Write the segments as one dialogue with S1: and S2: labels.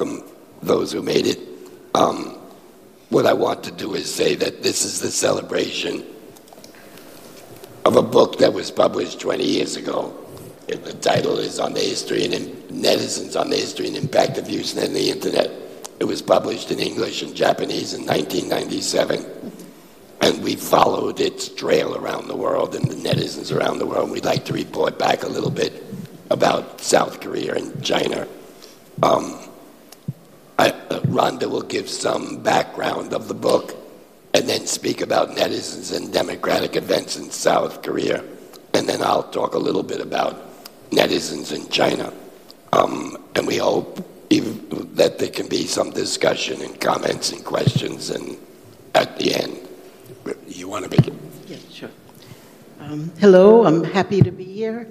S1: welcome those who made it. Um, what I want to do is say that this is the celebration of a book that was published 20 years ago. The title is On the History and Netizens on the History and Impact of Usenet and the Internet. It was published in English and Japanese in 1997. And we followed its trail around the world and the netizens around the world. We'd like to report back a little bit about South Korea and China. Um, Ronda will give some background of the book and then speak about netizens and democratic events in South Korea. And then I'll talk a little bit about netizens in China. Um, and we hope that there can be some discussion and comments and questions and at the end. You want to begin?
S2: Yeah, sure. Um, hello, I'm happy to be here.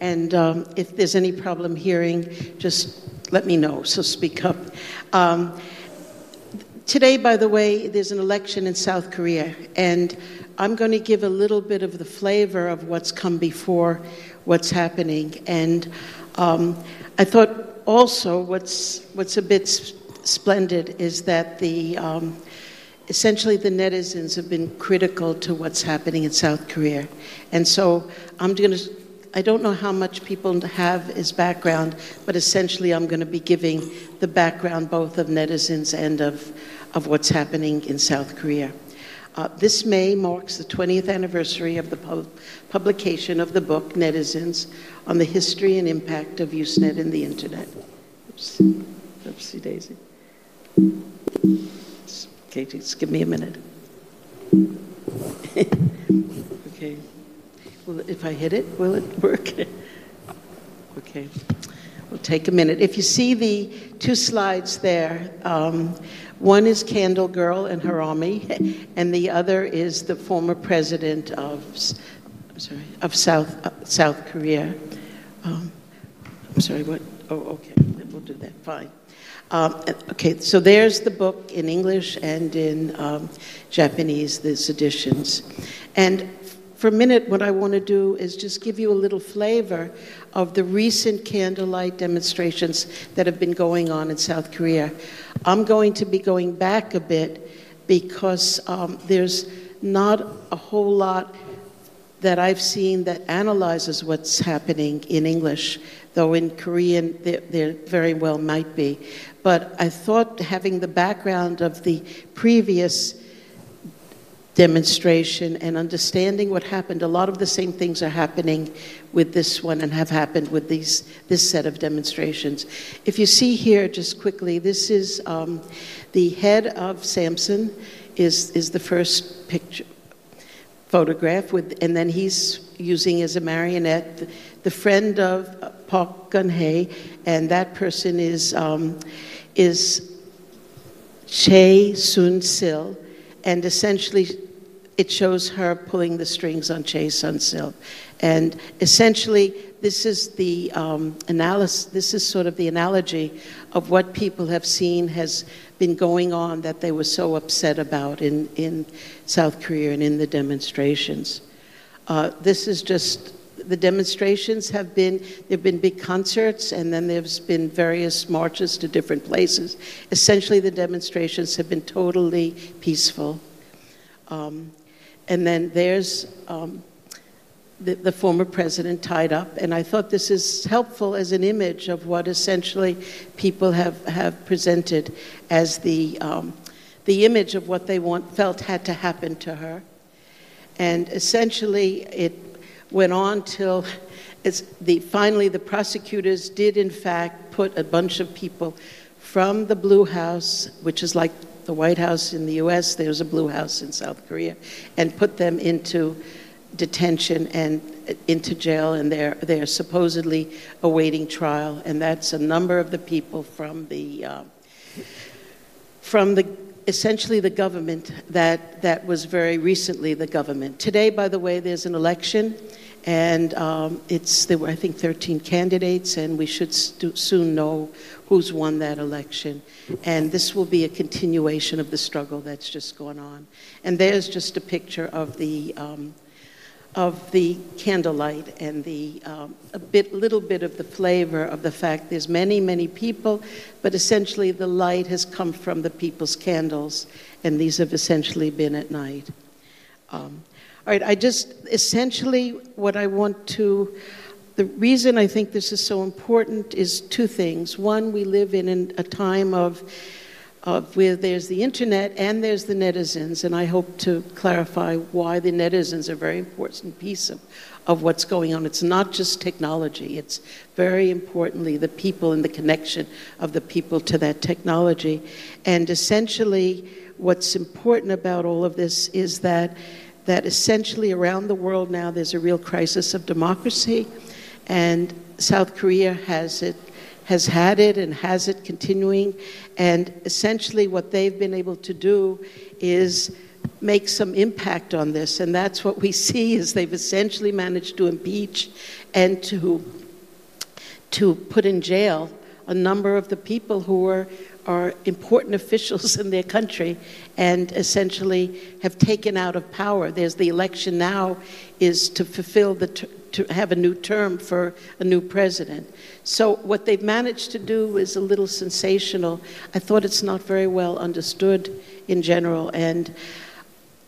S2: And um, if there's any problem hearing, just let me know, so speak up. Um, today, by the way, there's an election in South Korea, and I'm going to give a little bit of the flavor of what's come before what's happening. And um, I thought also what's, what's a bit splendid is that the um, essentially the netizens have been critical to what's happening in South Korea. And so I'm going to, I don't know how much people have as background, but essentially I'm going to be giving the background both of netizens and of, of what's happening in South Korea. Uh, this May marks the 20th anniversary of the pub- publication of the book Netizens on the History and Impact of Usenet and the Internet. Oops. Oopsie daisy. Okay, just give me a minute. okay. Well, if I hit it, will it work? okay. We'll take a minute. If you see the two slides there, um, one is Candle Girl and Harami, and the other is the former president of, I'm sorry, of South, uh, South Korea. Um, I'm sorry, what? Oh, okay, we'll do that. Fine. Um, okay, so there's the book in English and in um, Japanese, these editions. And for a minute, what I want to do is just give you a little flavor of the recent candlelight demonstrations that have been going on in South Korea. I'm going to be going back a bit because um, there's not a whole lot that I've seen that analyzes what's happening in English, though in Korean there, there, very well might be. But I thought having the background of the previous demonstration and understanding what happened, a lot of the same things are happening with this one and have happened with these, this set of demonstrations. If you see here, just quickly, this is um, the head of Samsung, is, is the first picture photograph with, and then he's using as a marionette the, the friend of uh, Park Geun-hye, and that person is um, is Choi Soon-sil, and essentially it shows her pulling the strings on Choi Soon-sil, and essentially this is the um, analysis. This is sort of the analogy of what people have seen has been going on that they were so upset about in, in South Korea and in the demonstrations. Uh, this is just the demonstrations have been there have been big concerts and then there's been various marches to different places essentially the demonstrations have been totally peaceful um, and then there's um, the, the, former president tied up. And I thought this is helpful as an image of what essentially people have, have presented as the, um, the image of what they want, felt had to happen to her. And essentially, it went on till the, finally the prosecutors did, in fact, put a bunch of people from the Blue House, which is like the White House in the US, there's a Blue House in South Korea, and put them into detention and into jail, and they're, they're supposedly awaiting trial. And that's a number of the people from the, uh, from the essentially the government that, that was very recently the government. Today, by the way, there's an election, and um, it's, there were, I think, 13 candidates, and we should soon know who's won that election. And this will be a continuation of the struggle that's just gone on. And there's just a picture of the um, of the candlelight and the um, a bit, little bit of the flavor of the fact there's many, many people, but essentially the light has come from the people's candles, and these have essentially been at night. Um, all right, I just essentially what I want to. The reason I think this is so important is two things. One, we live in a time of of where there's the internet and there's the netizens, and I hope to clarify why the netizens are a very important piece of, of what's going on. It's not just technology, it's very importantly the people and the connection of the people to that technology. And essentially, what's important about all of this is that, that essentially around the world now there's a real crisis of democracy, and South Korea has it has had it and has it continuing. And essentially, what they've been able to do is make some impact on this. And that's what we see is they've essentially managed to impeach and to, to put in jail a number of the people who are, are important officials in their country and essentially have taken out of power. There's the election now is to fulfill the to have a new term for a new president. So, what they've managed to do is a little sensational. I thought it's not very well understood in general. And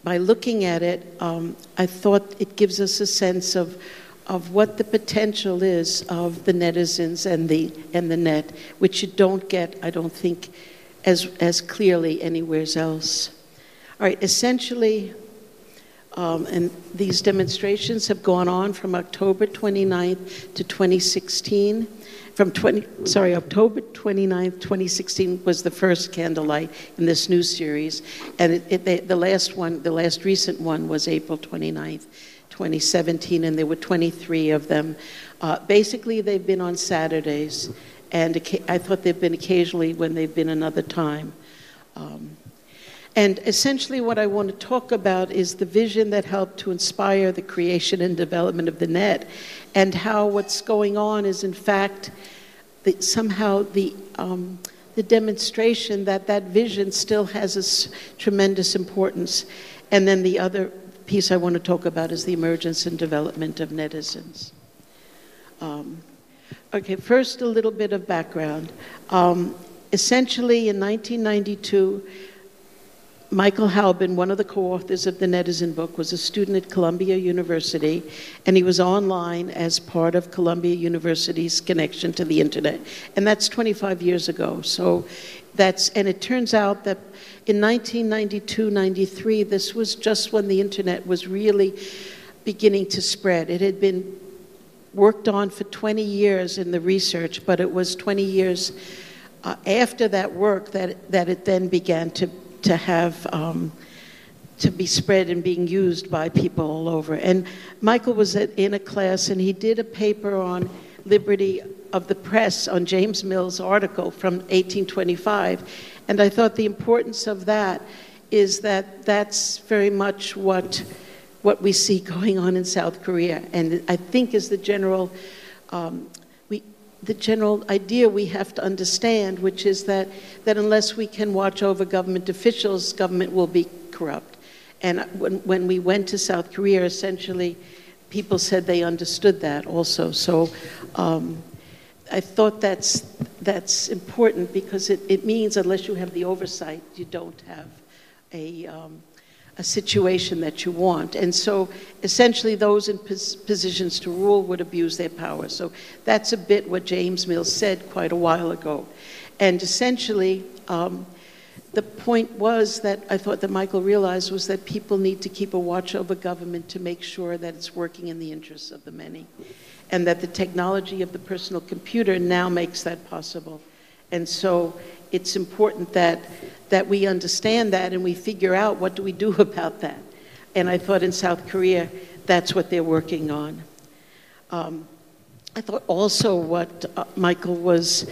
S2: by looking at it, um, I thought it gives us a sense of, of what the potential is of the netizens and the, and the net, which you don't get, I don't think, as, as clearly anywhere else. All right, essentially, um, and these demonstrations have gone on from October 29th to 2016. From 20, sorry, October 29th, 2016 was the first candlelight in this new series, and it, it, they, the last one, the last recent one, was April 29th, 2017, and there were 23 of them. Uh, basically, they've been on Saturdays, and I thought they've been occasionally when they've been another time. Um, and essentially, what I want to talk about is the vision that helped to inspire the creation and development of the net, and how what's going on is, in fact, the, somehow the, um, the demonstration that that vision still has a tremendous importance. And then the other piece I want to talk about is the emergence and development of netizens. Um, okay, first, a little bit of background. Um, essentially, in 1992, Michael Hauben, one of the co authors of the Netizen book, was a student at Columbia University, and he was online as part of Columbia University's connection to the internet. And that's 25 years ago. So that's, and it turns out that in 1992 93, this was just when the internet was really beginning to spread. It had been worked on for 20 years in the research, but it was 20 years uh, after that work that, that it then began to to have um, to be spread and being used by people all over. And Michael was at, in a class and he did a paper on liberty of the press on James Mill's article from 1825. And I thought the importance of that is that that's very much what what we see going on in South Korea. And I think is the general um, the general idea we have to understand, which is that, that unless we can watch over government officials, government will be corrupt. And when, when we went to South Korea, essentially, people said they understood that also. So um, I thought that's, that's important because it, it means unless you have the oversight, you don't have a, um, a situation that you want. And so essentially, those in pos- positions to rule would abuse their power. So that's a bit what James Mills said quite a while ago. And essentially, um, the point was that I thought that Michael realized was that people need to keep a watch over government to make sure that it's working in the interests of the many. And that the technology of the personal computer now makes that possible. And so it's important that, that we understand that and we figure out what do we do about that. And I thought in South Korea, that's what they're working on. Um, I thought also what uh, Michael was,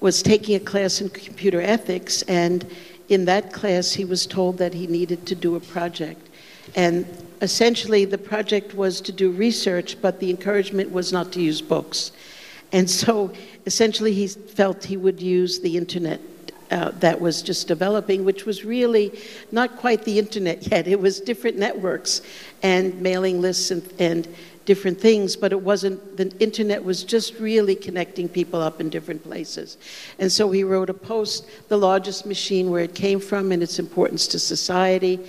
S2: was taking a class in computer ethics, and in that class, he was told that he needed to do a project. And essentially, the project was to do research, but the encouragement was not to use books. And so essentially, he felt he would use the internet uh, that was just developing, which was really not quite the internet yet. It was different networks. and mailing lists and, and different things, but it wasn't, the internet was just really connecting people up in different places. And so he wrote a post, The Largest Machine, where it came from and its importance to society.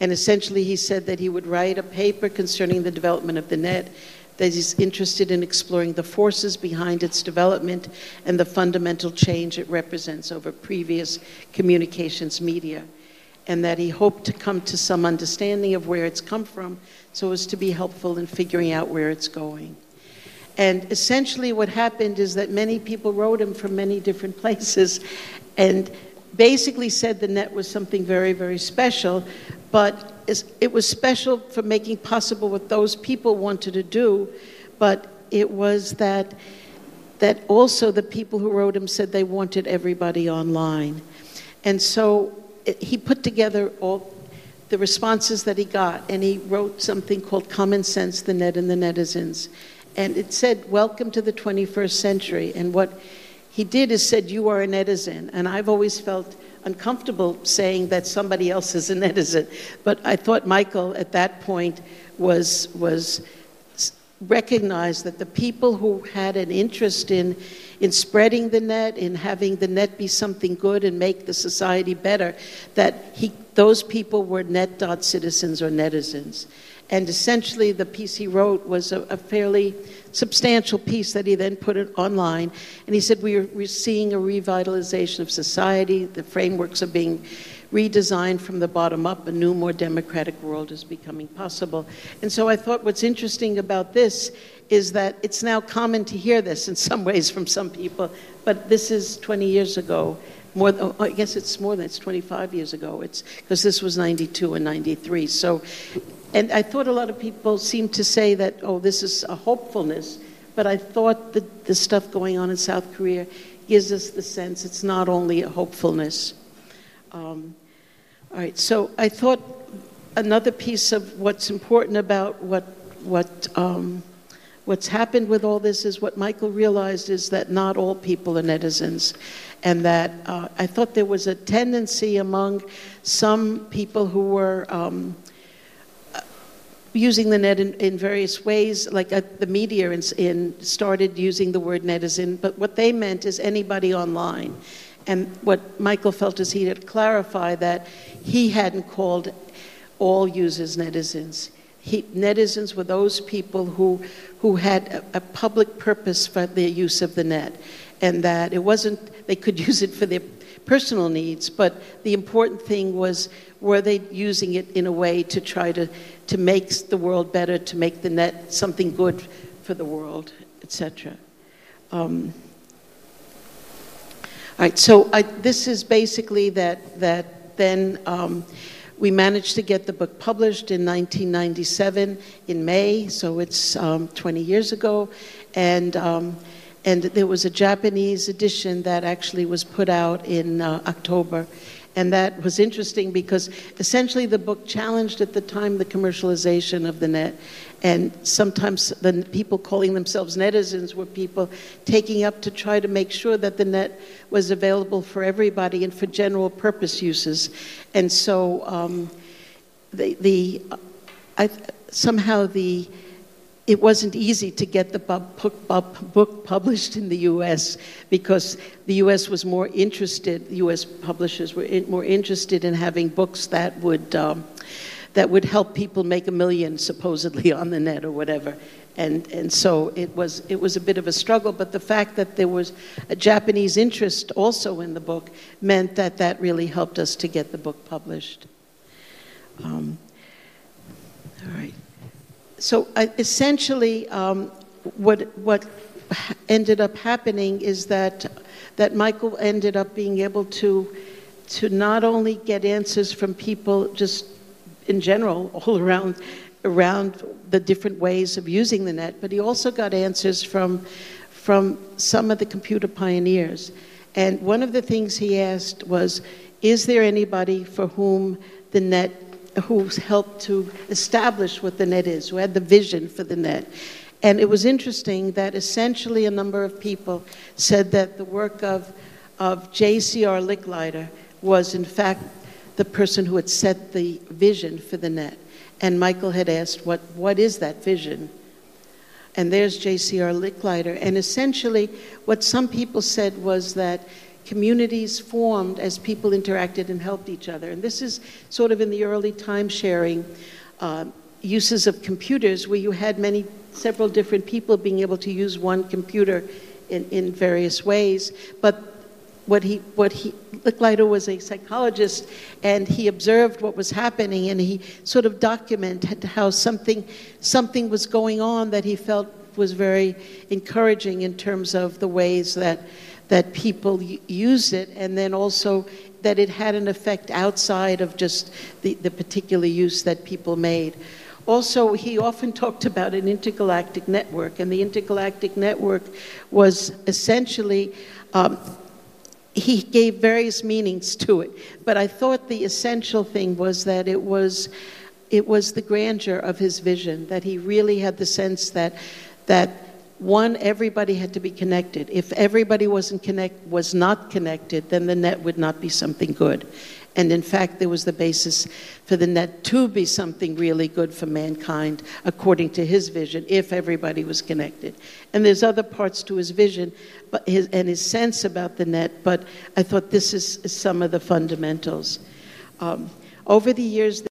S2: And essentially, he said that he would write a paper concerning the development of the net, that he's interested in exploring the forces behind its development and the fundamental change it represents over previous communications media and that he hoped to come to some understanding of where it's come from so as to be helpful in figuring out where it's going. And essentially, what happened is that many people wrote him from many different places and basically said the net was something very, very special, but it was special for making possible what those people wanted to do, but it was that, that also the people who wrote him said they wanted everybody online. And so he put together all the responses that he got, and he wrote something called Common Sense, the Net and the Netizens. And it said, Welcome to the 21st century. And what he did is said, You are a netizen. And I've always felt uncomfortable saying that somebody else is a netizen. But I thought Michael at that point was, was recognized that the people who had an interest in in spreading the net, in having the net be something good and make the society better, that he, those people were net dot citizens or netizens. And essentially, the piece he wrote was a, a fairly substantial piece that he then put it online. And he said, we are, we're seeing a revitalization of society, the frameworks are being redesigned from the bottom up, a new, more democratic world is becoming possible. And so I thought what's interesting about this is that it's now common to hear this in some ways from some people, but this is 20 years ago. More, oh, I guess it's more than it's 25 years ago. It's because this was 92 and 93. So, and I thought a lot of people seemed to say that, oh, this is a hopefulness. But I thought that the stuff going on in South Korea gives us the sense it's not only a hopefulness. Um, all right. So I thought another piece of what's important about what what um, what's happened with all this is what Michael realized is that not all people are netizens. And that uh, I thought there was a tendency among some people who were um, using the net in, in various ways, like uh, the media in, in started using the word netizen, but what they meant is anybody online. And what Michael felt is he had to clarify that he hadn't called all users netizens. He, netizens were those people who, who had a, a, public purpose for their use of the net, and that it wasn't, they could use it for their personal needs, but the important thing was were they using it in a way to try to, to make the world better, to make the net something good for the world, etc. Um, all right, so I, this is basically that, that then. Um, we managed to get the book published in 1997 in May, so it's um, 20 years ago. And, um, and there was a Japanese edition that actually was put out in uh, October. And that was interesting because essentially the book challenged at the time the commercialization of the net. And sometimes the people calling themselves netizens were people taking up to try to make sure that the net was available for everybody and for general purpose uses. And so um, the, the I, somehow the it wasn't easy to get the book, published in the US because the US was more interested, US publishers were more interested in having books that would, um, that would help people make a million, supposedly, on the net or whatever. And, and so it was, it was a bit of a struggle, but the fact that there was a Japanese interest also in the book meant that that really helped us to get the book published. Um, all right so uh, essentially, um, what, what ended up happening is that, that Michael ended up being able to, to not only get answers from people just in general, all around, around the different ways of using the net, but he also got answers from, from some of the computer pioneers. And one of the things he asked was, is there anybody for whom the net who helped to establish what the net is, who had the vision for the net. And it was interesting that essentially a number of people said that the work of, of J.C.R. Licklider was, in fact, the person who had set the vision for the net. And Michael had asked, what, what is that vision? And there's J.C.R. Licklider. And essentially, what some people said was that communities formed as people interacted and helped each other. And this is sort of in the early time sharing uh, uses of computers where you had many, several different people being able to use one computer in, in various ways. But what he, what he, Licklider was a psychologist and he observed what was happening and he sort of documented how something, something was going on that he felt was very encouraging in terms of the ways that, that people use it and then also that it had an effect outside of just the, the particular use that people made. Also, he often talked about an intergalactic network, and the intergalactic network was essentially um, he gave various meanings to it. But I thought the essential thing was that it was, it was the grandeur of his vision, that he really had the sense that, that one, everybody had to be connected. If everybody wasn't connect, was not connected, then the net would not be something good. And in fact, there was the basis for the net to be something really good for mankind, according to his vision, if everybody was connected. And there's other parts to his vision but his, and his sense about the net, but I thought this is, some of the fundamentals. Um, over the years, the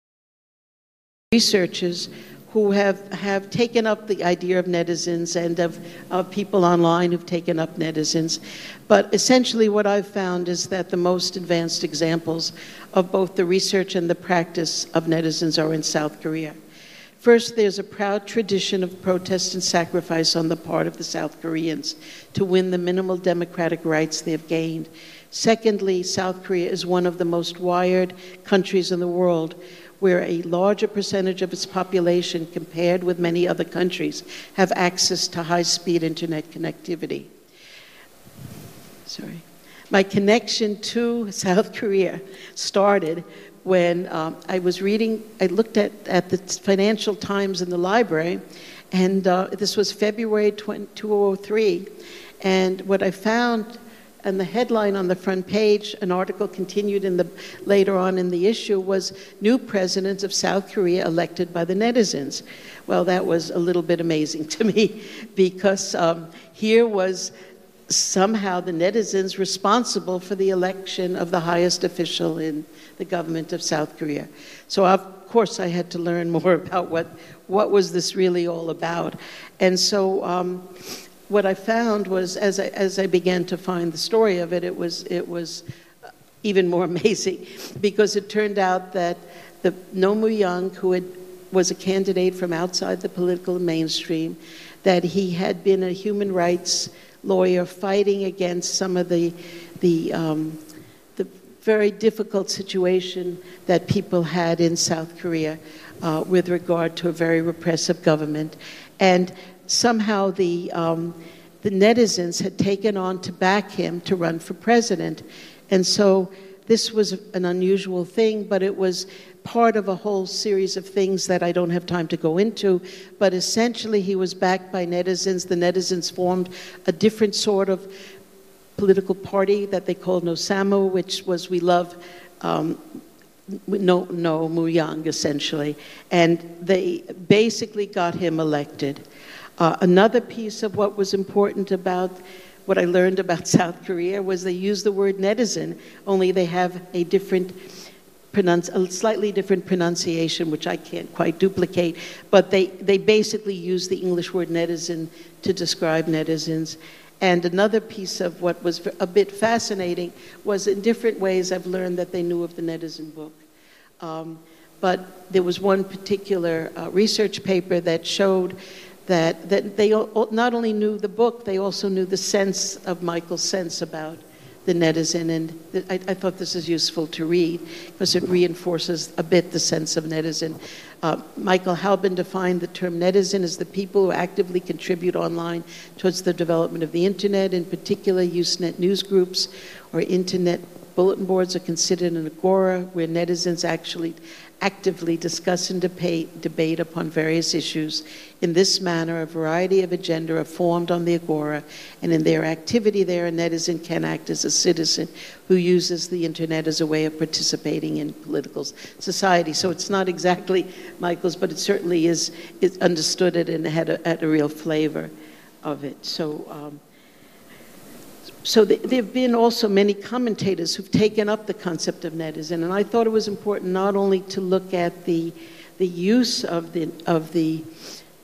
S2: researchers who have, have taken up the idea of netizens and of, of people online who've taken up netizens. But essentially, what I've found is that the most advanced examples of both the research and the practice of netizens are in South Korea. First, there's a proud tradition of protest and sacrifice on the part of the South Koreans to win the minimal democratic rights they have gained. Secondly, South Korea is one of the most wired countries in the world where a larger percentage of its population, compared with many other countries, have access to high speed internet connectivity. Sorry. My connection to South Korea started when um, I was reading, I looked at, at the Financial Times in the library, and uh, this was February 20, 2003. And what I found and the headline on the front page, an article continued in the, later on in the issue, was New President of South Korea elected by the netizens. Well, that was a little bit amazing to me because um, here was somehow the netizens responsible for the election of the highest official in the government of South Korea. So, of course, I had to learn more about what, what was this really all about. And so, um, what I found was, as I, as I began to find the story of it, it was, it was even more amazing because it turned out that the Roh Moo-hyun, who had, was a candidate from outside the political mainstream, that he had been a human rights lawyer fighting against some of the, the, um, the very difficult situation that people had in South Korea uh, with regard to a very repressive government. And somehow the, um, the netizens had taken on to back him to run for president. And so this was an unusual thing, but it was part of a whole series of things that I don't have time to go into. But essentially, he was backed by netizens. The netizens formed a different sort of political party that they called Nosamo, which was We Love. Um, no, no, Mu-young, essentially. And they basically got him elected. Uh, another piece of what was important about what I learned about South Korea was they use the word netizen, only they have a different a slightly different pronunciation, which I can't quite duplicate, but they, they basically use the English word netizen to describe netizens. And another piece of what was a bit fascinating was in different ways I've learned that they knew of the netizen book. Um, but there was one particular uh, research paper that showed that, that they not only knew the book, they also knew the sense of Michael's sense about the netizen. And I, I thought this is useful to read because it reinforces a bit the sense of netizen. Uh, Michael Hauben defined the term netizen as the people who actively contribute online towards the development of the internet, in particular Usenet news groups or internet bulletin boards are considered an agora where netizens actually actively discuss and debate, debate upon various issues. In this manner, a variety of agenda are formed on the agora, and in their activity there, a netizen can act as a citizen who uses the internet as a way of participating in political society. So it's not exactly Michael's, but it certainly is, it understood it and had a, had a real flavor of it. So. Um, so there have been also many commentators who've taken up the concept of netizen, and I thought it was important not only to look at the the use of the of the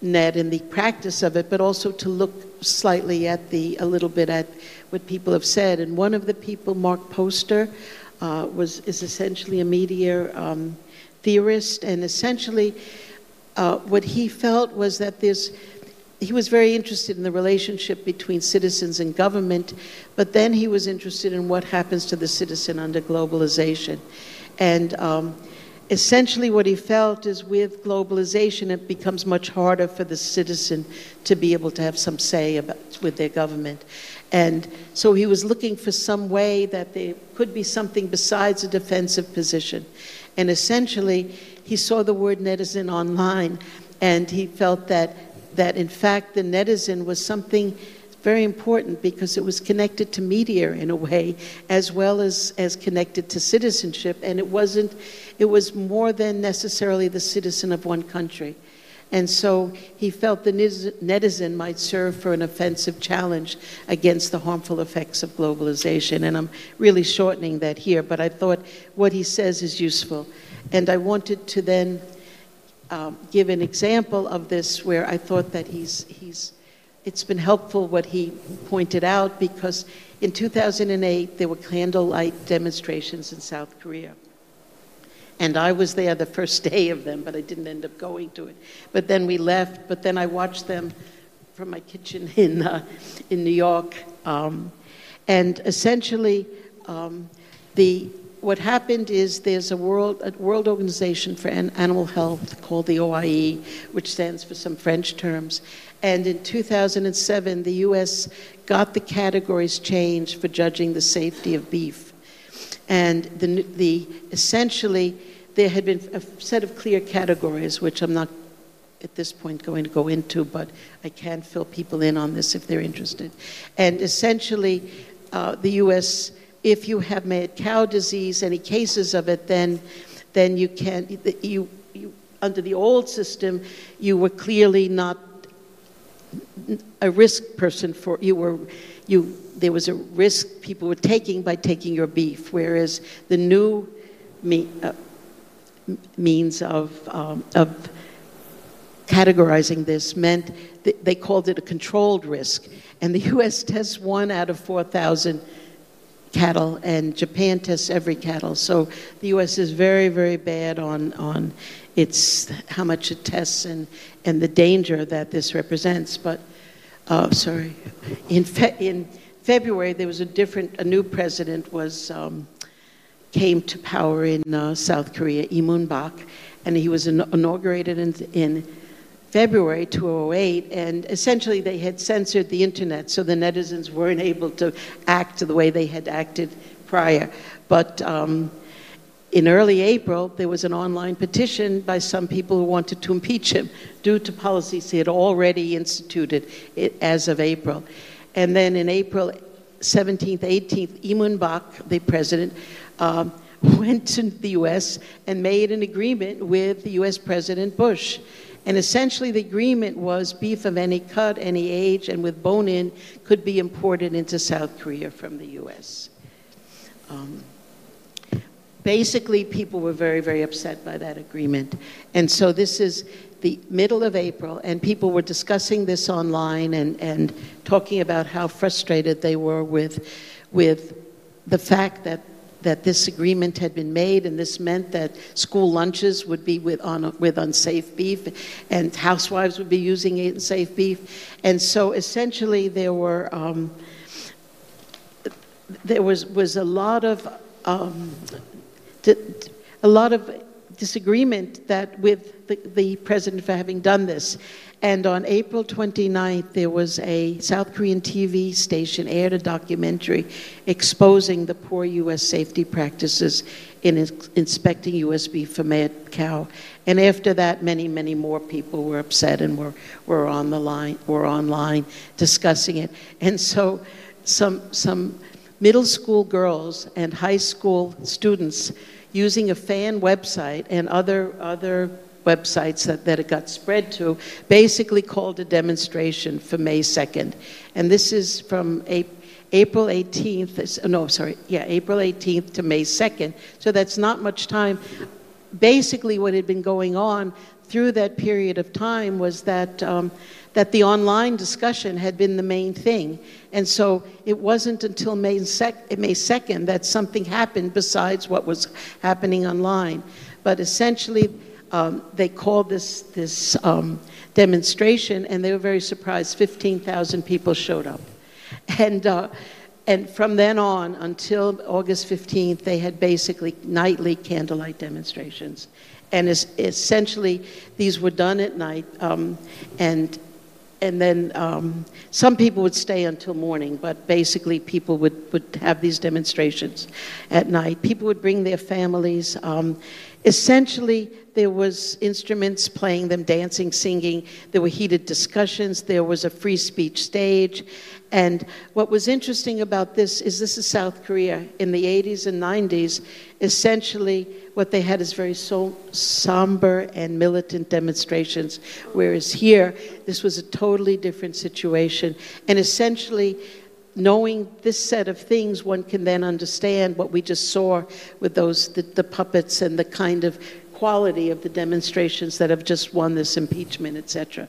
S2: net and the practice of it, but also to look slightly at the a little bit at what people have said. And one of the people, Mark Poster, uh, was is essentially a media um, theorist, and essentially uh, what he felt was that there's he was very interested in the relationship between citizens and government, but then he was interested in what happens to the citizen under globalization. And um, essentially, what he felt is with globalization, it becomes much harder for the citizen to be able to have some say about, with their government. And so he was looking for some way that there could be something besides a defensive position. And essentially, he saw the word netizen online, and he felt that that in fact the netizen was something very important because it was connected to media in a way as well as, as connected to citizenship and it wasn't it was more than necessarily the citizen of one country and so he felt the netizen might serve for an offensive challenge against the harmful effects of globalization. And I'm really shortening that here, but I thought what he says is useful. And I wanted to then um, give an example of this where I thought that he's, he's, it's been helpful what he pointed out because in 2008 there were candlelight demonstrations in South Korea. And I was there the first day of them, but I didn't end up going to it. But then we left, but then I watched them from my kitchen in, uh, in New York. Um, and essentially, um, the what happened is there's a world, a world organization for animal health called the OIE, which stands for some French terms. And in 2007, the U.S. got the categories changed for judging the safety of beef. And the, the, essentially, there had been a set of clear categories, which I'm not at this point going to go into, but I can fill people in on this if they're interested. And essentially, uh, the U.S if you have mad cow disease, any cases of it, then, then you can, you, you, under the old system, you were clearly not a risk person for, you were, you, there was a risk people were taking by taking your beef, whereas the new me, uh, means of, um, of categorizing this meant they called it a controlled risk. And the US tests one out of 4,000 cattle, and Japan tests every cattle. So the U.S. is very, very bad on on its how much it tests and and the danger that this represents. But uh, sorry, in fe- in February there was a different, a new president was. Um, came to power in uh, South Korea, Lee Myung-bak, and he was in- inaugurated in, in February 2008, and essentially they had censored the internet, so the netizens weren't able to act the way they had acted prior. But um, in early April, there was an online petition by some people who wanted to impeach him due to policies he had already instituted as of April. And then in April 17th, 18th, Lee Myung-bak, the president, um, went to the U.S. and made an agreement with the U.S. President Bush and essentially, the agreement was beef of any cut, any age, and with bone in could be imported into South Korea from the US. Um, basically, people were very, very upset by that agreement. And so, this is the middle of April, and people were discussing this online and, and talking about how frustrated they were with, with the fact that that this agreement had been made, and this meant that school lunches would be with, on, with unsafe beef, and housewives would be using unsafe beef. And so essentially, there were um, there was was a lot of um, a lot of disagreement that with the, the president for having done this. And on April 29th, there was a South Korean TV station aired a documentary exposing the poor U.S. safety practices in inspecting US beef for mad cow. And after that, many, many more people were upset and were, were on the line, were online discussing it. And so some, some middle school girls and high school students using a fan website and other, other websites that, that it got spread to basically called a demonstration for May 2nd. And this is from April 18th, no, sorry, yeah, April 18th to May 2nd. So that's not much time. Basically, what had been going on through that period of time was that um, that the online discussion had been the main thing. And so it wasn't until May, sec- May 2nd that something happened besides what was happening online. But essentially, um, they called this, this um, demonstration, and they were very surprised. 15,000 people showed up. And, uh, and from then on until August 15th, they had basically nightly candlelight demonstrations. And essentially, these were done at night. Um, and and then um, some people would stay until morning, but basically people would, would have these demonstrations at night. People would bring their families. Um, essentially, there was instruments playing them, dancing, singing. There were heated discussions. There was a free speech stage. And what was interesting about this is this is South Korea in the 80s and 90s. Essentially, what they had is very so somber and militant demonstrations, whereas here, this was a totally different situation. And essentially, knowing this set of things, one can then understand what we just saw with those the, the puppets and the kind of quality of the demonstrations that have just won this impeachment, etc.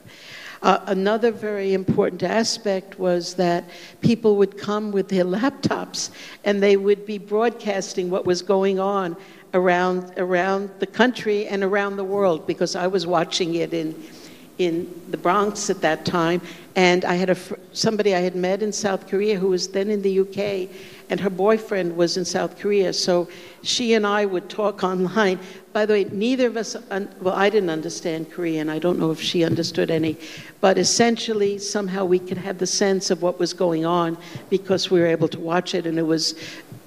S2: Uh, another very important aspect was that people would come with their laptops and they would be broadcasting what was going on around, around the country and around the world because I was watching it in, in the Bronx at that time. And I had a, somebody I had met in South Korea who was then in the UK, and her boyfriend was in South Korea. So she and I would talk online. By the way, neither of us, well, I didn't understand Korean. I don't know if she understood any. But essentially, somehow we could have the sense of what was going on because we were able to watch it, and it was,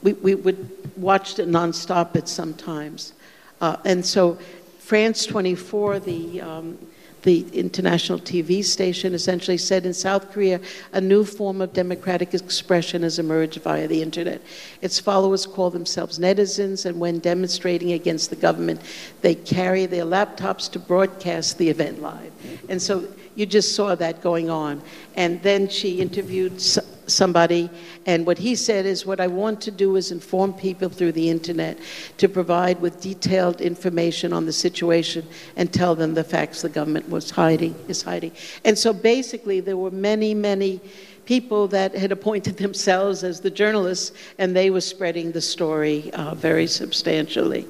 S2: we, we would watched it nonstop at some times. Uh, and so France 24, the, um, the international TV station, essentially said in South Korea, a new form of democratic expression has emerged via the internet. Its followers call themselves netizens, and when demonstrating against the government, they carry their laptops to broadcast the event live. And so you just saw that going on. And then she interviewed somebody, and what he said is, What I want to do is inform people through the internet to provide with detailed information on the situation and tell them the facts the government was hiding, is hiding. And so basically, there were many, many people that had appointed themselves as the journalists, and they were spreading the story uh, very substantially.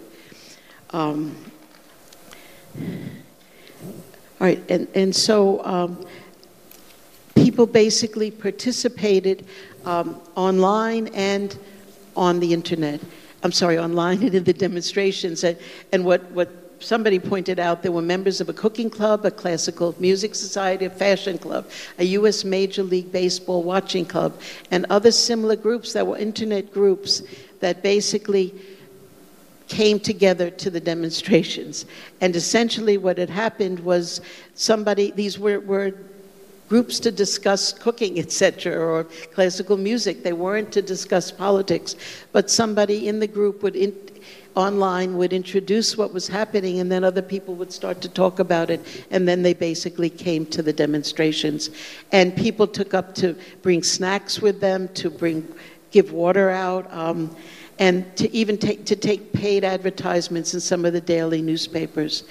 S2: Um, all right, and, and so um, people basically participated um, online and on the internet. I'm sorry, online and in the demonstrations. And, and what, what somebody pointed out, there were members of a cooking club, a classical music society, a fashion club, a U.S. Major League Baseball watching club, and other similar groups that were internet groups that basically came together to the demonstrations. And essentially, what had happened was somebody, these were, were groups to discuss cooking, etc., or classical music. They weren't to discuss politics, but somebody in the group would in, online would introduce what was happening, and then other people would start to talk about it, and then they basically came to the demonstrations. And people took up to bring snacks with them, to bring give water out. Um, and to even take, to take paid advertisements in some of the daily newspapers.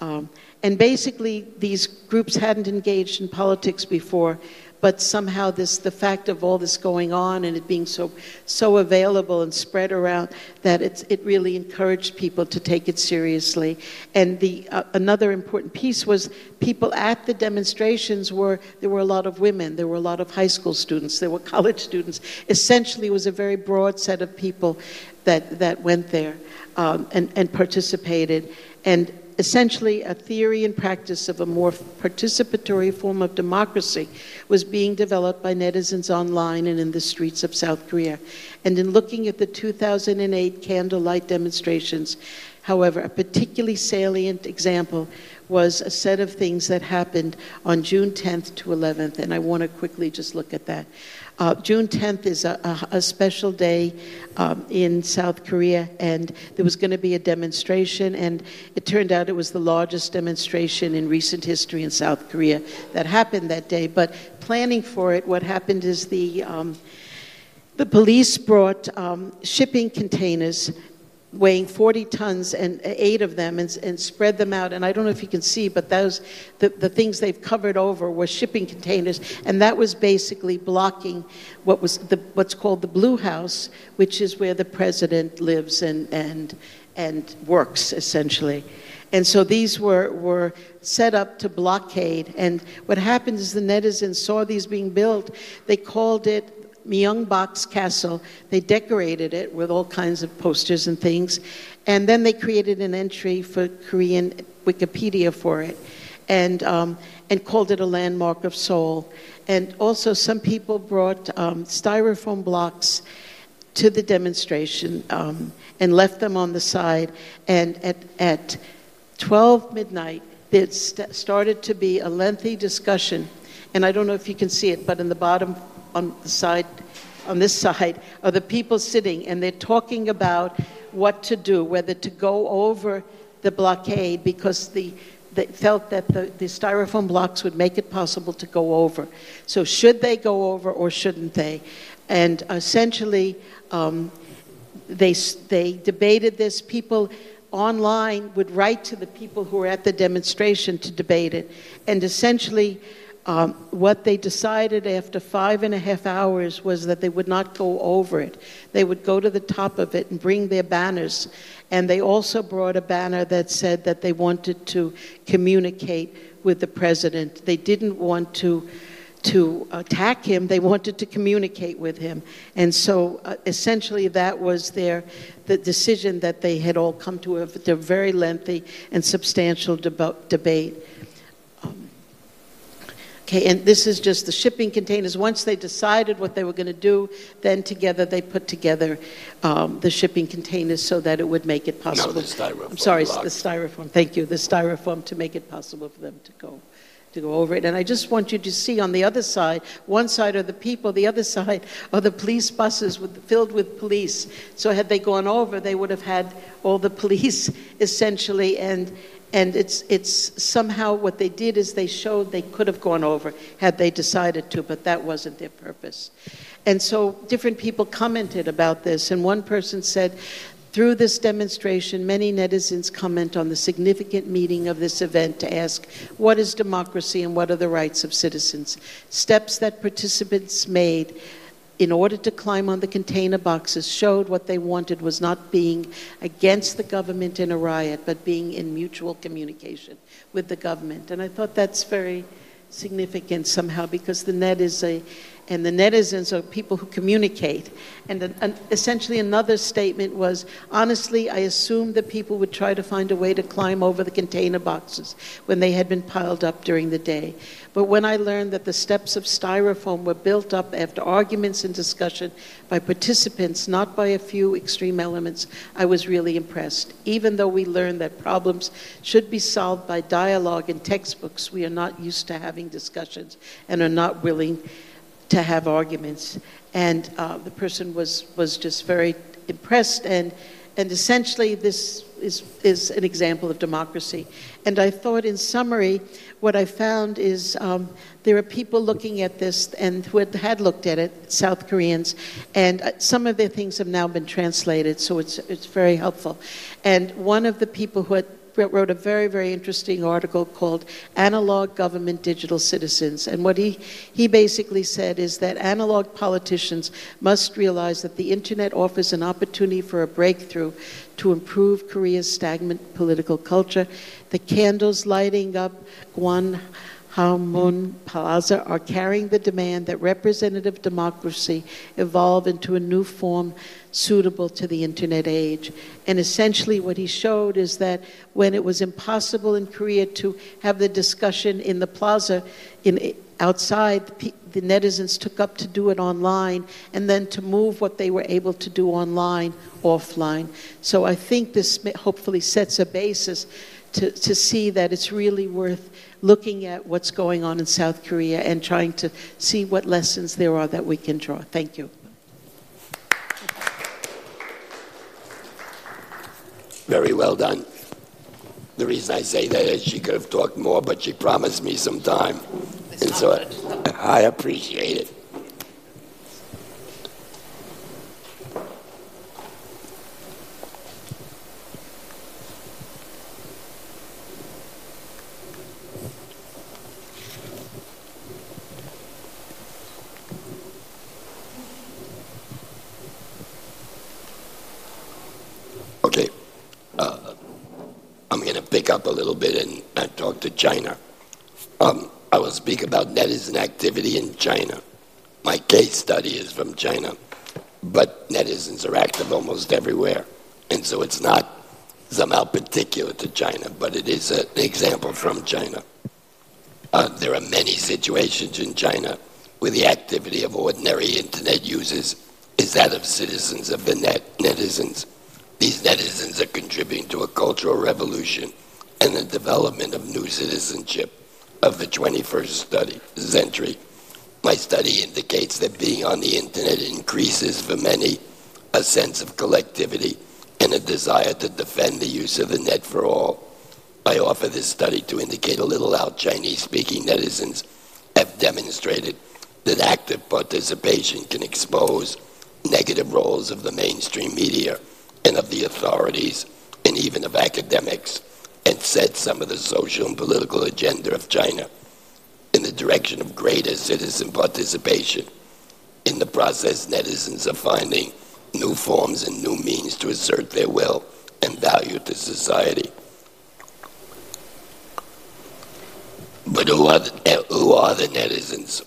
S2: Um, and basically, these groups hadn't engaged in politics before, but somehow this, the fact of all this going on and it being so, so available and spread around, that it's, it really encouraged people to take it seriously. And the, uh, another important piece was people at the demonstrations were, there were a lot of women, there were a lot of high school students, there were college students. Essentially, it was a very broad set of people that, that went there um, and, and participated. And essentially, a theory and practice of a more participatory form of democracy was being developed by netizens online and in the streets of South Korea. And in looking at the 2008 candlelight demonstrations, however, a particularly salient example was a set of things that happened on June 10th to 11th, and I want to quickly just look at that. Uh, June 10th is a, a, a special day um, in South Korea, and there was going to be a demonstration, and it turned out it was the largest demonstration in recent history in South Korea that happened that day. But planning for it, what happened is the um, the police brought um, shipping containers weighing 40 tons and eight of them and, and, spread them out. And I don't know if you can see, but those, the, the things they've covered over were shipping containers. And that was basically blocking what was the, what's called the Blue House, which is where the president lives and, and, and works, essentially. And so these were, were set up to blockade. And what happened is the netizens saw these being built. They called it Myungbak's Castle. They decorated it with all kinds of posters and things. And then they created an entry for Korean Wikipedia for it and, um, and called it a landmark of Seoul. And also, some people brought um, styrofoam blocks to the demonstration um, and left them on the side. And at, at 12 midnight, there st- started to be a lengthy discussion. And I don't know if you can see it, but in the bottom on the side, on this side, are the people sitting, and they're talking about what to do, whether to go over the blockade because the they felt that the, the styrofoam blocks would make it possible to go over. So, should they go over or shouldn't they? And essentially, um, they, they debated this. People online would write to the people who were at the demonstration to debate it. And essentially, um, what they decided after five and a half hours was that they would not go over it. They would go to the top of it and bring their banners. And they also brought a banner that said that they wanted to communicate with the president. They didn't want to to attack him, they wanted to communicate with him. And so uh, essentially that was their the decision that they had all come to a, a very lengthy and substantial deb- debate. Okay, and this is just the shipping containers. Once they decided what they were going to do, then together they put together um, the shipping containers so that it would make it possible.
S1: No, the styrofoam.
S2: I'm sorry,
S1: block.
S2: the styrofoam. Thank you, the styrofoam to make it possible for them to go to go over it. And I just want you to see on the other side, one side are the people, the other side are the police buses with, filled with police. So had they gone over, they would have had all the police essentially and and it's, it's somehow what they did is they showed they could have gone over had they decided to, but that wasn't their purpose. And so different people commented about this, and one person said, through this demonstration, many netizens comment on the significant meaning of this event to ask what is democracy and what are the rights of citizens. Steps that participants made in order to climb on the container boxes showed what they wanted was not being against the government in a riot, but being in mutual communication with the government. And I thought that's very significant somehow because the net is a and the netizens are people who communicate. And an, essentially, another statement was honestly, I assumed that people would try to find a way to climb over the container boxes when they had been piled up during the day. But when I learned that the steps of styrofoam were built up after arguments and discussion by participants, not by a few extreme elements, I was really impressed. Even though we learned that problems should be solved by dialogue in textbooks, we are not used to having discussions and are not willing to have arguments. And uh, the person was, was just very impressed. And, and essentially, this is, is an example of democracy. And I thought, in summary, what I found is um, there are people looking at this and who had, had looked at it, South Koreans, and uh, some of their things have now been translated, so it's, it's very helpful. And one of the people who had wrote a very, very interesting article called Analog Government Digital Citizens. And what he, he basically said is that analog politicians must realize that the internet offers an opportunity for a breakthrough to improve Korea's stagnant political culture. The candles lighting up Guan Plaza are carrying the demand that representative democracy evolve into a new form suitable to the internet age. And essentially, what he showed is that when it was impossible in Korea to have the discussion in the plaza, in outside, the netizens took up to do it online, and then to move what they were able to do online offline. So I think this hopefully sets a basis to, to see that it's really worth looking at what's going on in South Korea and trying to see what lessons there are that we can draw. Thank you.
S1: Very well done. The reason I say that is she could have talked more, but she promised me some time. And so I, I appreciate it. up a little bit and, and talk to China. Um, I will speak netizen activity in China. My case study is from China, but netizens are active almost everywhere. And so it's not somehow particular to China, but it is an example from China. Uh, there are many situations in China where the activity of ordinary internet users is that of citizens of the net, netizens. These netizens are contributing to a cultural revolution and the development of new citizenship of the 21st century. My study indicates that being on the internet increases for many a sense of collectivity and a desire to defend the use of the net for all. I offer this study to indicate a little how Chinese speaking netizens have demonstrated that active participation can expose negative roles of the mainstream media and of the authorities and even of academics and set some of the social and political agenda of China in the direction of greater citizen participation. In the process, netizens are finding new forms and new means to assert their will and value to society. But who are the, eh, who are the netizens?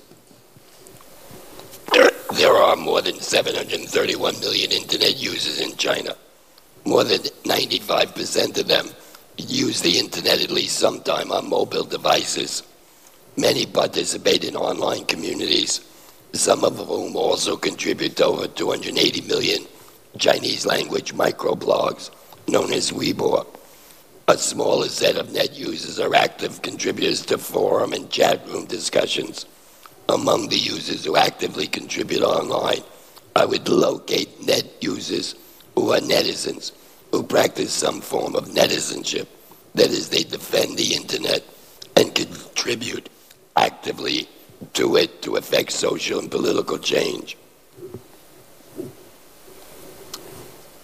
S1: There, there are more than 731 million internet users in China. More than 95% of them use the internet at least sometime on mobile devices. Many participate in online communities, some of whom also contribute to over 280 million Chinese language microblogs known as Weibo. A smaller set of net users are active contributors to forum and chat room discussions. Among the users who actively contribute online, I would locate net users who are netizens who practice some form of netizenship. That is, they defend the internet and contribute actively to it to affect social and political change.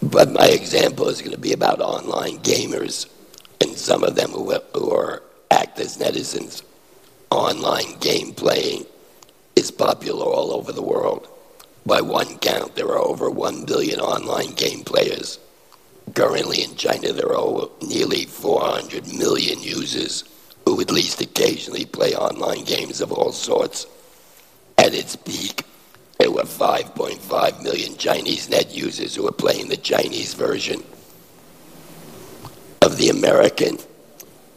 S1: But my example is going to be about online gamers and some of them who, who are act as netizens. Online game playing is popular all over the world. By one count, there are over 1 billion online game players. Currently in China, there are nearly 400 million users who at least occasionally play online games of all sorts. At its peak, there were 5.5 million Chinese net users who were playing the Chinese version of the American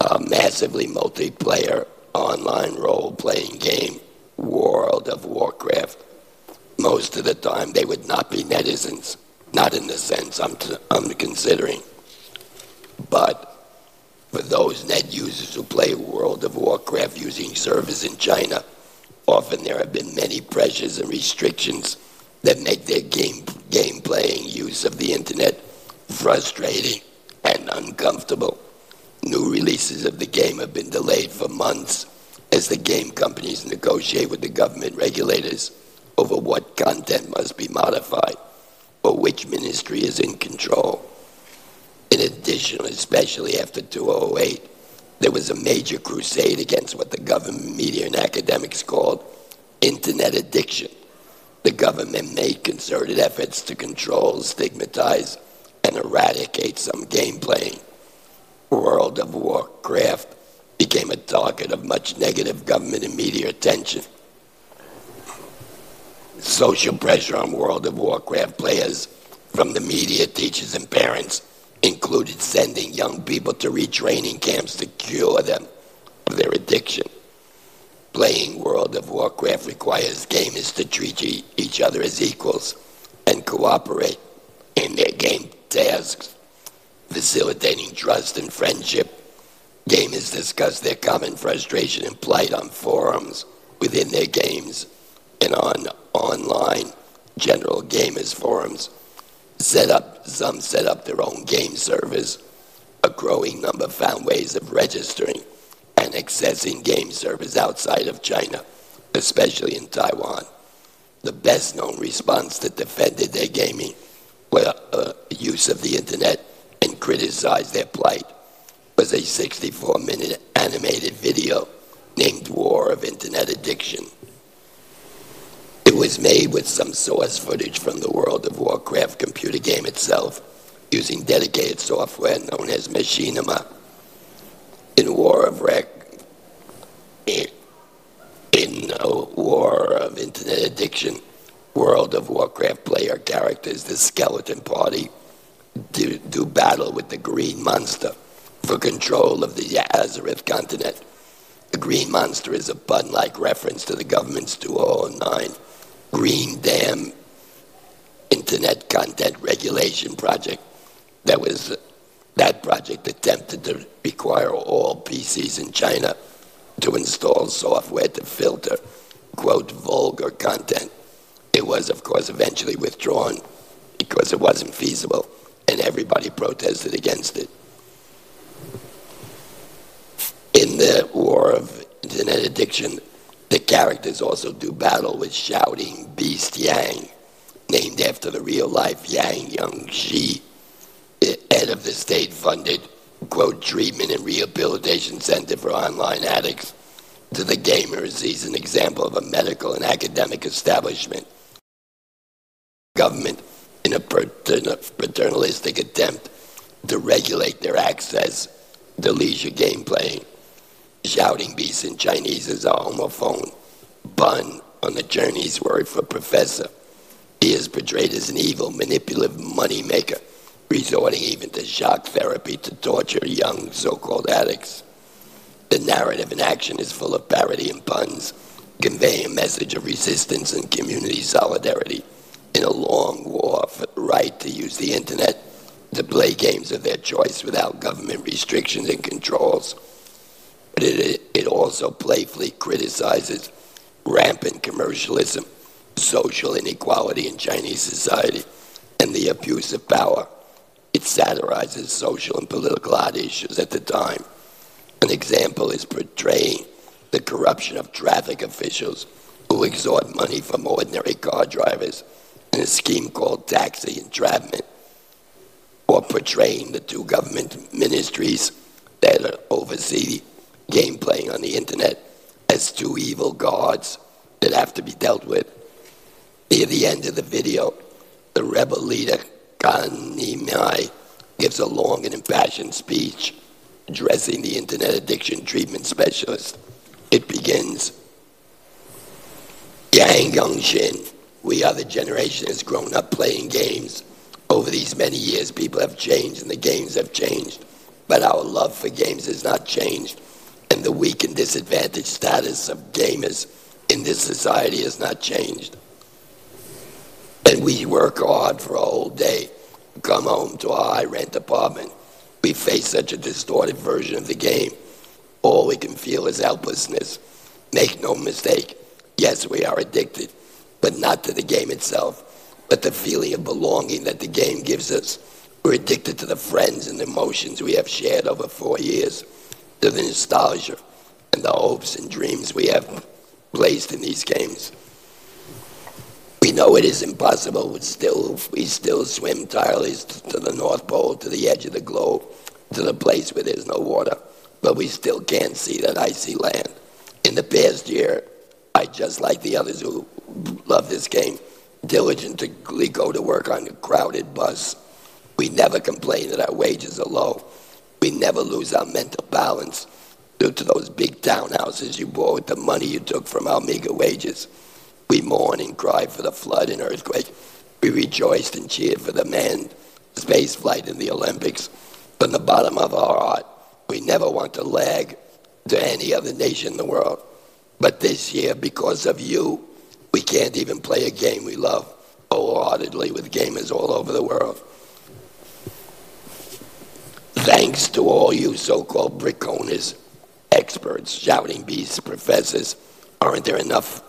S1: uh, massively multiplayer online role playing game, World of Warcraft. Most of the time, they would not be netizens. Not in the sense I'm, t- I'm considering, but for those net users who play World of Warcraft using servers in China, often there have been many pressures and restrictions that make their game, game playing use of the internet frustrating and uncomfortable. New releases of the game have been delayed for months as the game companies negotiate with the government regulators over what content must be modified or which ministry is in control. In addition, especially after 2008, there was a major crusade against what the government, media, and academics called internet addiction. The government made concerted efforts to control, stigmatize, and eradicate some game playing. World of Warcraft became a target of much negative government and media attention. Social pressure on World of Warcraft players from the media, teachers, and parents included sending young people to retraining camps to cure them of their addiction. Playing World of Warcraft requires gamers to treat each other as equals and cooperate in their game tasks, facilitating trust and friendship. Gamers discuss their common frustration and plight on forums within their games and on online general gamers forums. Set up, some set up their own game servers. A growing number found ways of registering and accessing game servers outside of China, especially in Taiwan. The best known response that defended their gaming well, uh, use of the internet and criticized their plight was a 64 minute animated video named War of Internet Addiction. It was made with some source footage from the World of Warcraft computer game itself using dedicated software known as Machinima. In War of Rec, in, uh, War of Internet Addiction, World of Warcraft player characters, the Skeleton Party, do, do battle with the Green Monster for control of the Azeroth continent. The Green Monster is a pun-like reference to the government's 2009 Green Dam Internet Content Regulation Project. That was uh, that project attempted to require all PCs in China to install software to filter, quote, vulgar content it was, of course, eventually withdrawn because it wasn't feasible, and everybody protested against it. In the war of internet addiction, the characters also do battle with shouting Beast Yang, named after the real life Yang Yongxin, head of the state funded, quote, treatment and rehabilitation center for online addicts. To the gamers, he's an example of a medical and academic establishment government in a paternalistic attempt to regulate their access to leisure game playing. Shouting beast in Chinese is a homophone. Bun on the Chinese word for professor. He is portrayed as an evil, manipulative moneymaker, resorting even to shock therapy to torture young so-called addicts. The narrative in action is full of parody and puns, conveying a message of resistance and community solidarity in a long war for the right to use the internet to play games of their choice without government restrictions and controls. But it, it also playfully criticizes rampant commercialism, social inequality in Chinese society, and the abuse of power. It satirizes social and political odd issues at the time. An example is portraying the corruption of traffic officials who extort money from ordinary car drivers in a scheme called taxi entrapment, or portraying the two government ministries that oversee game playing on the internet as two evil gods that have to be dealt with. Near the end of the video, the rebel leader, Kanimai, gives a long and impassioned speech addressing the internet addiction treatment specialist. It begins Yang Yongxin we are the generation that's grown up playing games. Over these many years, people have changed and the games have changed. But our love for games has not changed. And the weak and disadvantaged status of gamers in this society has not changed. And we work hard for a whole day, come home to a high rent apartment. We face such a distorted version of the game. All we can feel is helplessness. Make no mistake, yes, we are addicted but not to the game itself, but the feeling of belonging that the game gives us. We're addicted to the friends and emotions we have shared over four years, the nostalgia and the hopes and dreams we have placed in these games. We know it is impossible, but still, we still swim tirelessly to the North Pole, to the edge of the globe, to the place where there's no water, but we still can't see that icy land. In the past year, I, just like the others who love this game, diligently go to work on a crowded bus. We never complain that our wages are low. We never lose our mental balance. due to those big townhouses you bought with the money you took from our meager wages. We mourn and cry for the flood and earthquake. We rejoiced and cheered for the manned space flight in the Olympics. From the bottom of our heart, we never want to lag to any other nation in the world. But this year, because of you, we can't even play a game we love wholeheartedly with gamers all over the world. Thanks to all you so-called brick owners, experts, shouting beasts, professors, aren't there enough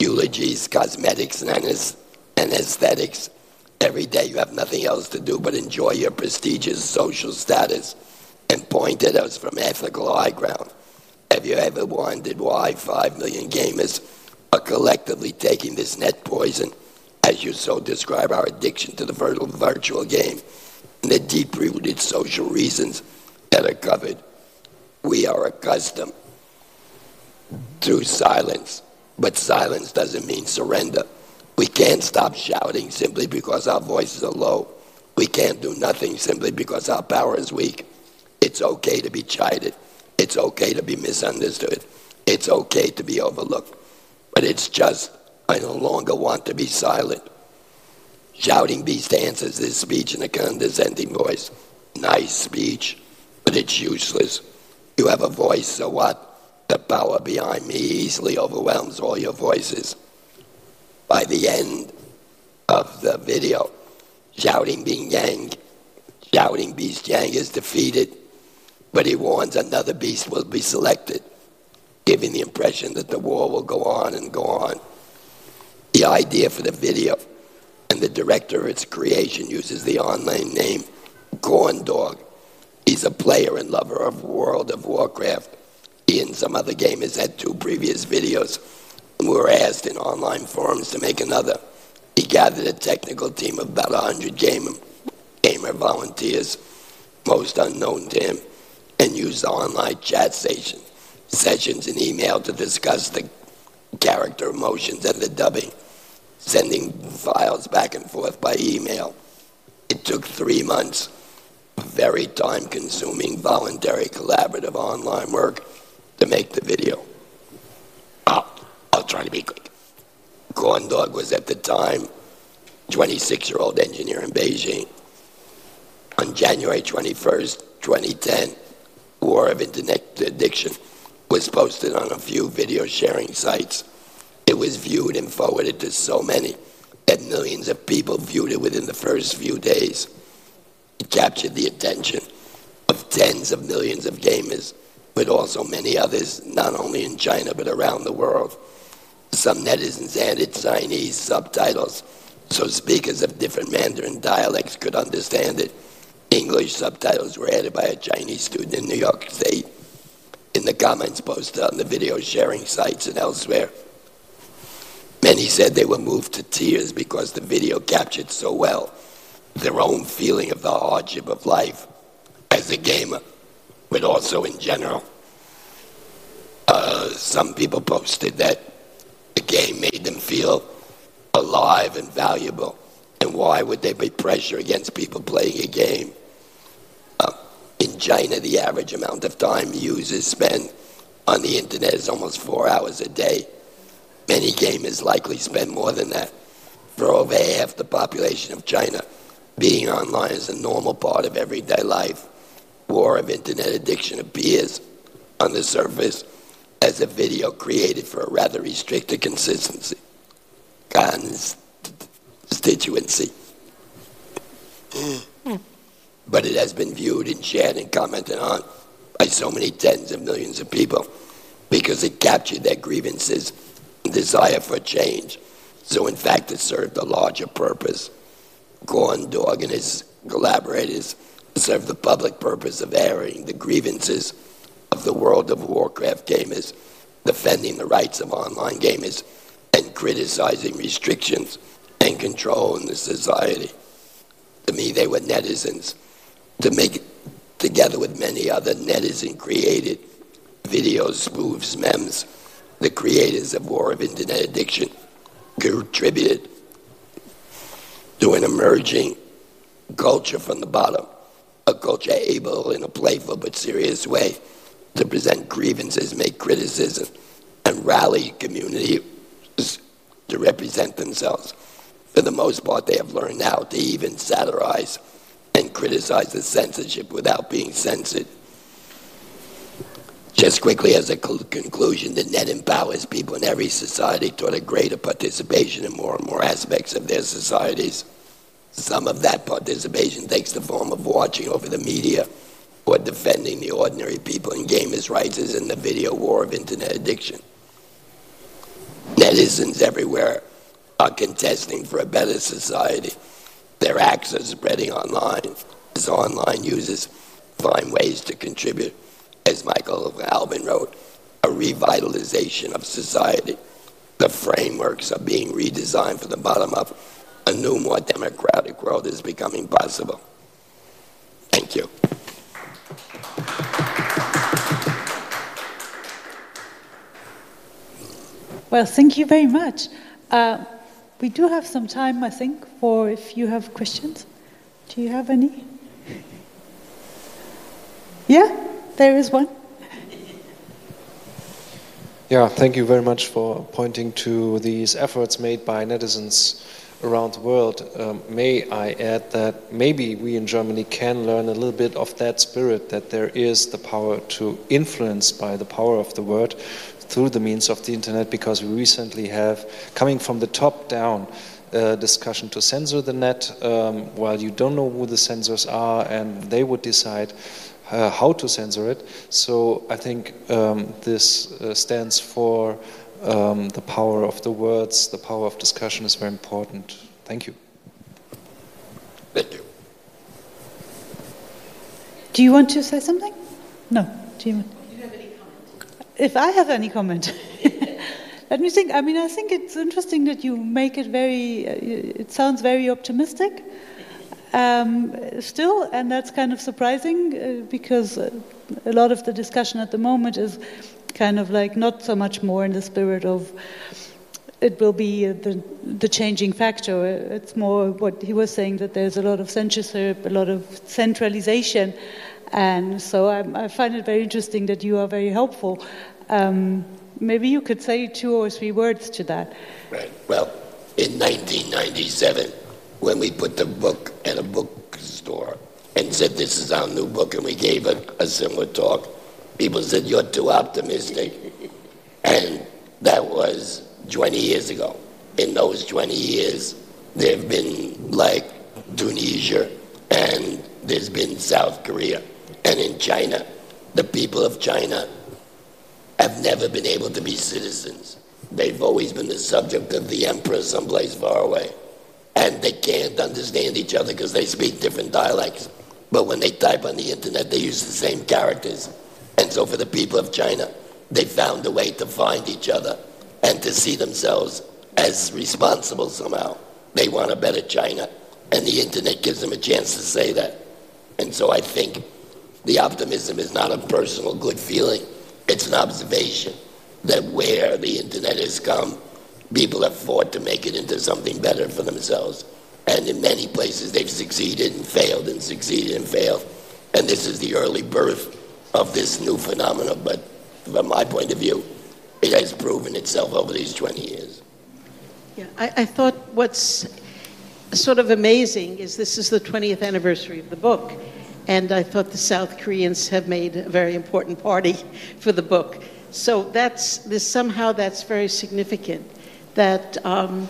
S1: eulogies, cosmetics, and aesthetics? Every day you have nothing else to do but enjoy your prestigious social status and point at us from ethical high ground. Have you ever wondered why five million gamers are collectively taking this net poison, as you so describe our addiction to the virtual game? The deep-rooted social reasons that are covered. We are accustomed to silence, but silence doesn't mean surrender. We can't stop shouting simply because our voices are low. We can't do nothing simply because our power is weak. It's okay to be chided. It's okay to be misunderstood. It's okay to be overlooked. But it's just, I no longer want to be silent. Shouting Beast answers this speech in a condescending voice. Nice speech, but it's useless. You have a voice, so what? The power behind me easily overwhelms all your voices. By the end of the video, Shouting Beast Yang, Shouting Beast Yang is defeated, but he warns another beast will be selected, giving the impression that the war will go on and go on. The idea for the video and the director of its creation uses the online name Corn Dog. He's a player and lover of World of Warcraft. He and some other gamers had two previous videos and were asked in online forums to make another. He gathered a technical team of about 100 gamer, gamer volunteers, most unknown to him, and used online chat session, sessions and email to discuss the character emotions and the dubbing sending files back and forth by email. It took three months very time consuming, voluntary, collaborative online work to make the video. Oh, I'll try to be quick. Corn Dog was at the time 26 year old engineer in Beijing. On January 21st, 2010, War of Internet Addiction was posted on a few video sharing sites it was viewed and forwarded to so many that millions of people viewed it within the first few days. It captured the attention of tens of millions of gamers, but also many others, not only in China but around the world. Some netizens added Chinese subtitles so speakers of different Mandarin dialects could understand it. English subtitles were added by a Chinese student in New York State. In the comments posted on the video sharing sites and elsewhere, Many said they were moved to tears because the video captured so well their own feeling of the hardship of life as a gamer, but also in general. Uh, some people posted that the game made them feel alive and valuable. And why would there be pressure against people playing a game? Uh, in China, the average amount of time users spend on the internet is almost four hours a day. Many gamers likely spend more than that. For over half the population of China, being online is a normal part of everyday life. War of internet addiction appears on the surface as a video created for a rather restricted consistency, constituency. but it has been viewed and shared and commented on by so many tens of millions of people because it captured their grievances desire for change. So, in fact, it served a larger purpose. Corn Dog and his collaborators served the public purpose of airing the grievances of the World of Warcraft gamers, defending the rights of online gamers, and criticizing restrictions and control in the society. To me, they were netizens. To make, together with many other netizen created videos, spoofs, memes, the creators of War of Internet Addiction contributed to an emerging culture from the bottom, a culture able in a playful but serious way to present grievances, make criticism, and rally community to represent themselves. For the most part, they have learned how to even satirize and criticize the censorship without being censored. Just quickly as a conclusion, the net empowers people in every society toward a greater participation in more and more aspects of their societies. Some of that participation takes the form of watching over the media or defending the ordinary people and gamers' rights as in the video war of internet addiction. Netizens everywhere are contesting for a better society. Their acts are spreading online as online users find ways to contribute as Michael Hauben wrote, a revitalization of society. The frameworks are being redesigned from the bottom up. A new, more democratic world is becoming possible. Thank you.
S3: Well, thank you very much. Uh, we do have some time, I think, for if you have questions. Do you have any? Yeah? There is one.
S4: Yeah, thank you very much for pointing to these efforts made by netizens around the world. Um, may I add that maybe we in Germany can learn a little bit of that spirit that there is the power to influence by the power of the word through the means of the internet because we recently have, coming from the top down, uh, discussion to censor the net um, while you don't know who the censors are and they would decide uh, how to censor it. So I think um, this uh, stands for um, the power of the words, the power of discussion is very important. Thank you.
S1: Thank you.
S3: Do you want to say something? No. Do you, Do you have any comment? If I have any comment. Let me think. I mean, I think it's interesting that you make it very, uh, it sounds very optimistic um, still, and that's kind of surprising uh, because uh, a lot of the discussion at the moment is kind of like not so much more in the spirit of it will be uh, the, the changing factor. It's more what he was saying that there's a lot of censorship, a lot of centralization. And so I, I find it very interesting that you are very helpful. Um, maybe you could say two or three words to that.
S1: Right. Well, in 1997, when we put the book at a bookstore and said, This is our new book, and we gave a, a similar talk, people said, You're too optimistic. And that was 20 years ago. In those 20 years, there have been like Tunisia and there's been South Korea. And in China, the people of China have never been able to be citizens. They've always been the subject of the emperor someplace far away and they can't understand each other because they speak different dialects. But when they type on the internet, they use the same characters. And so for the people of China, they found a way to find each other and to see themselves as responsible somehow. They want a better China, and the internet gives them a chance to say that. And so I think the optimism is not a personal good feeling, it's an observation that where the internet has come, people have fought to make it into something better for themselves. And in many places, they've succeeded and failed and succeeded and failed. And this is the early birth of this new phenomenon. But from my point of view, it has proven itself over these 20 years.
S2: Yeah, I, I thought what's sort of amazing is this is the 20th anniversary of the book. And I thought the South Koreans have made a very important party for the book. So that's this somehow that's very significant that, um,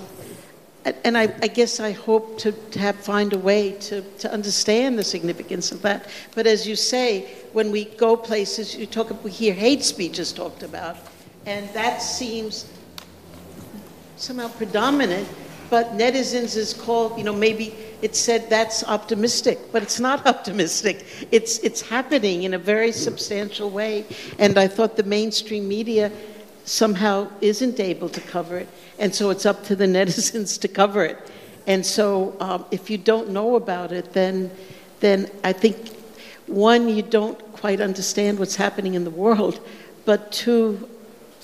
S2: and I, I, guess I hope to, to have, find a way to, to understand the significance of that. But as you say, when we go places, you talk, we hear hate speech is talked about, and that seems somehow predominant. But netizens is called, you know, maybe it said that's optimistic, but it's not optimistic. It's it's happening in a very substantial way, and I thought the mainstream media somehow isn't able to cover it. And so it's up to the netizens to cover it. And so um, if you don't know about it, then, then I think, one, you don't quite understand what's happening in the world, but two,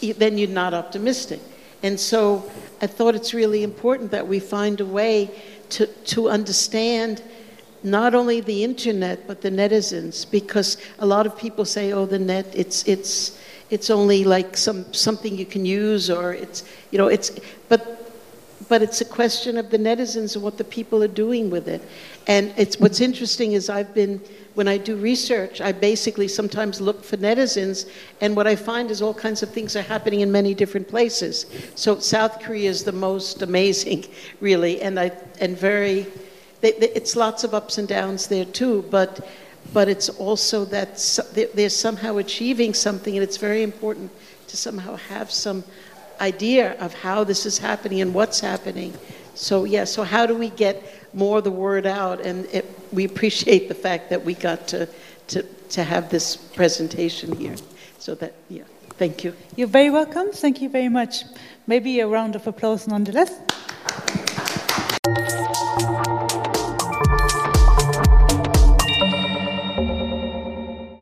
S2: then you're not optimistic. And so I thought it's really important that we find a way to, to understand not only the internet but the netizens because a lot of people say oh the net it's it's it's only like some something you can use or it's you know it's but but it's a question of the netizens and what the people are doing with it. And it's what's interesting is i've been when i do research i basically sometimes look for netizens and what i find is all kinds of things are happening in many different places. So south korea is the most amazing really and i and very they, they, it's lots of ups and downs there too, but but it's also that they're somehow achieving something, and it's very important to somehow have some idea of how this is happening and what's happening. So, yeah, so how do we get more the word out? And it, we appreciate the fact that we got to, to, to have this presentation here. So, that, yeah, thank you.
S3: You're very welcome. Thank you very much. Maybe a round of applause nonetheless.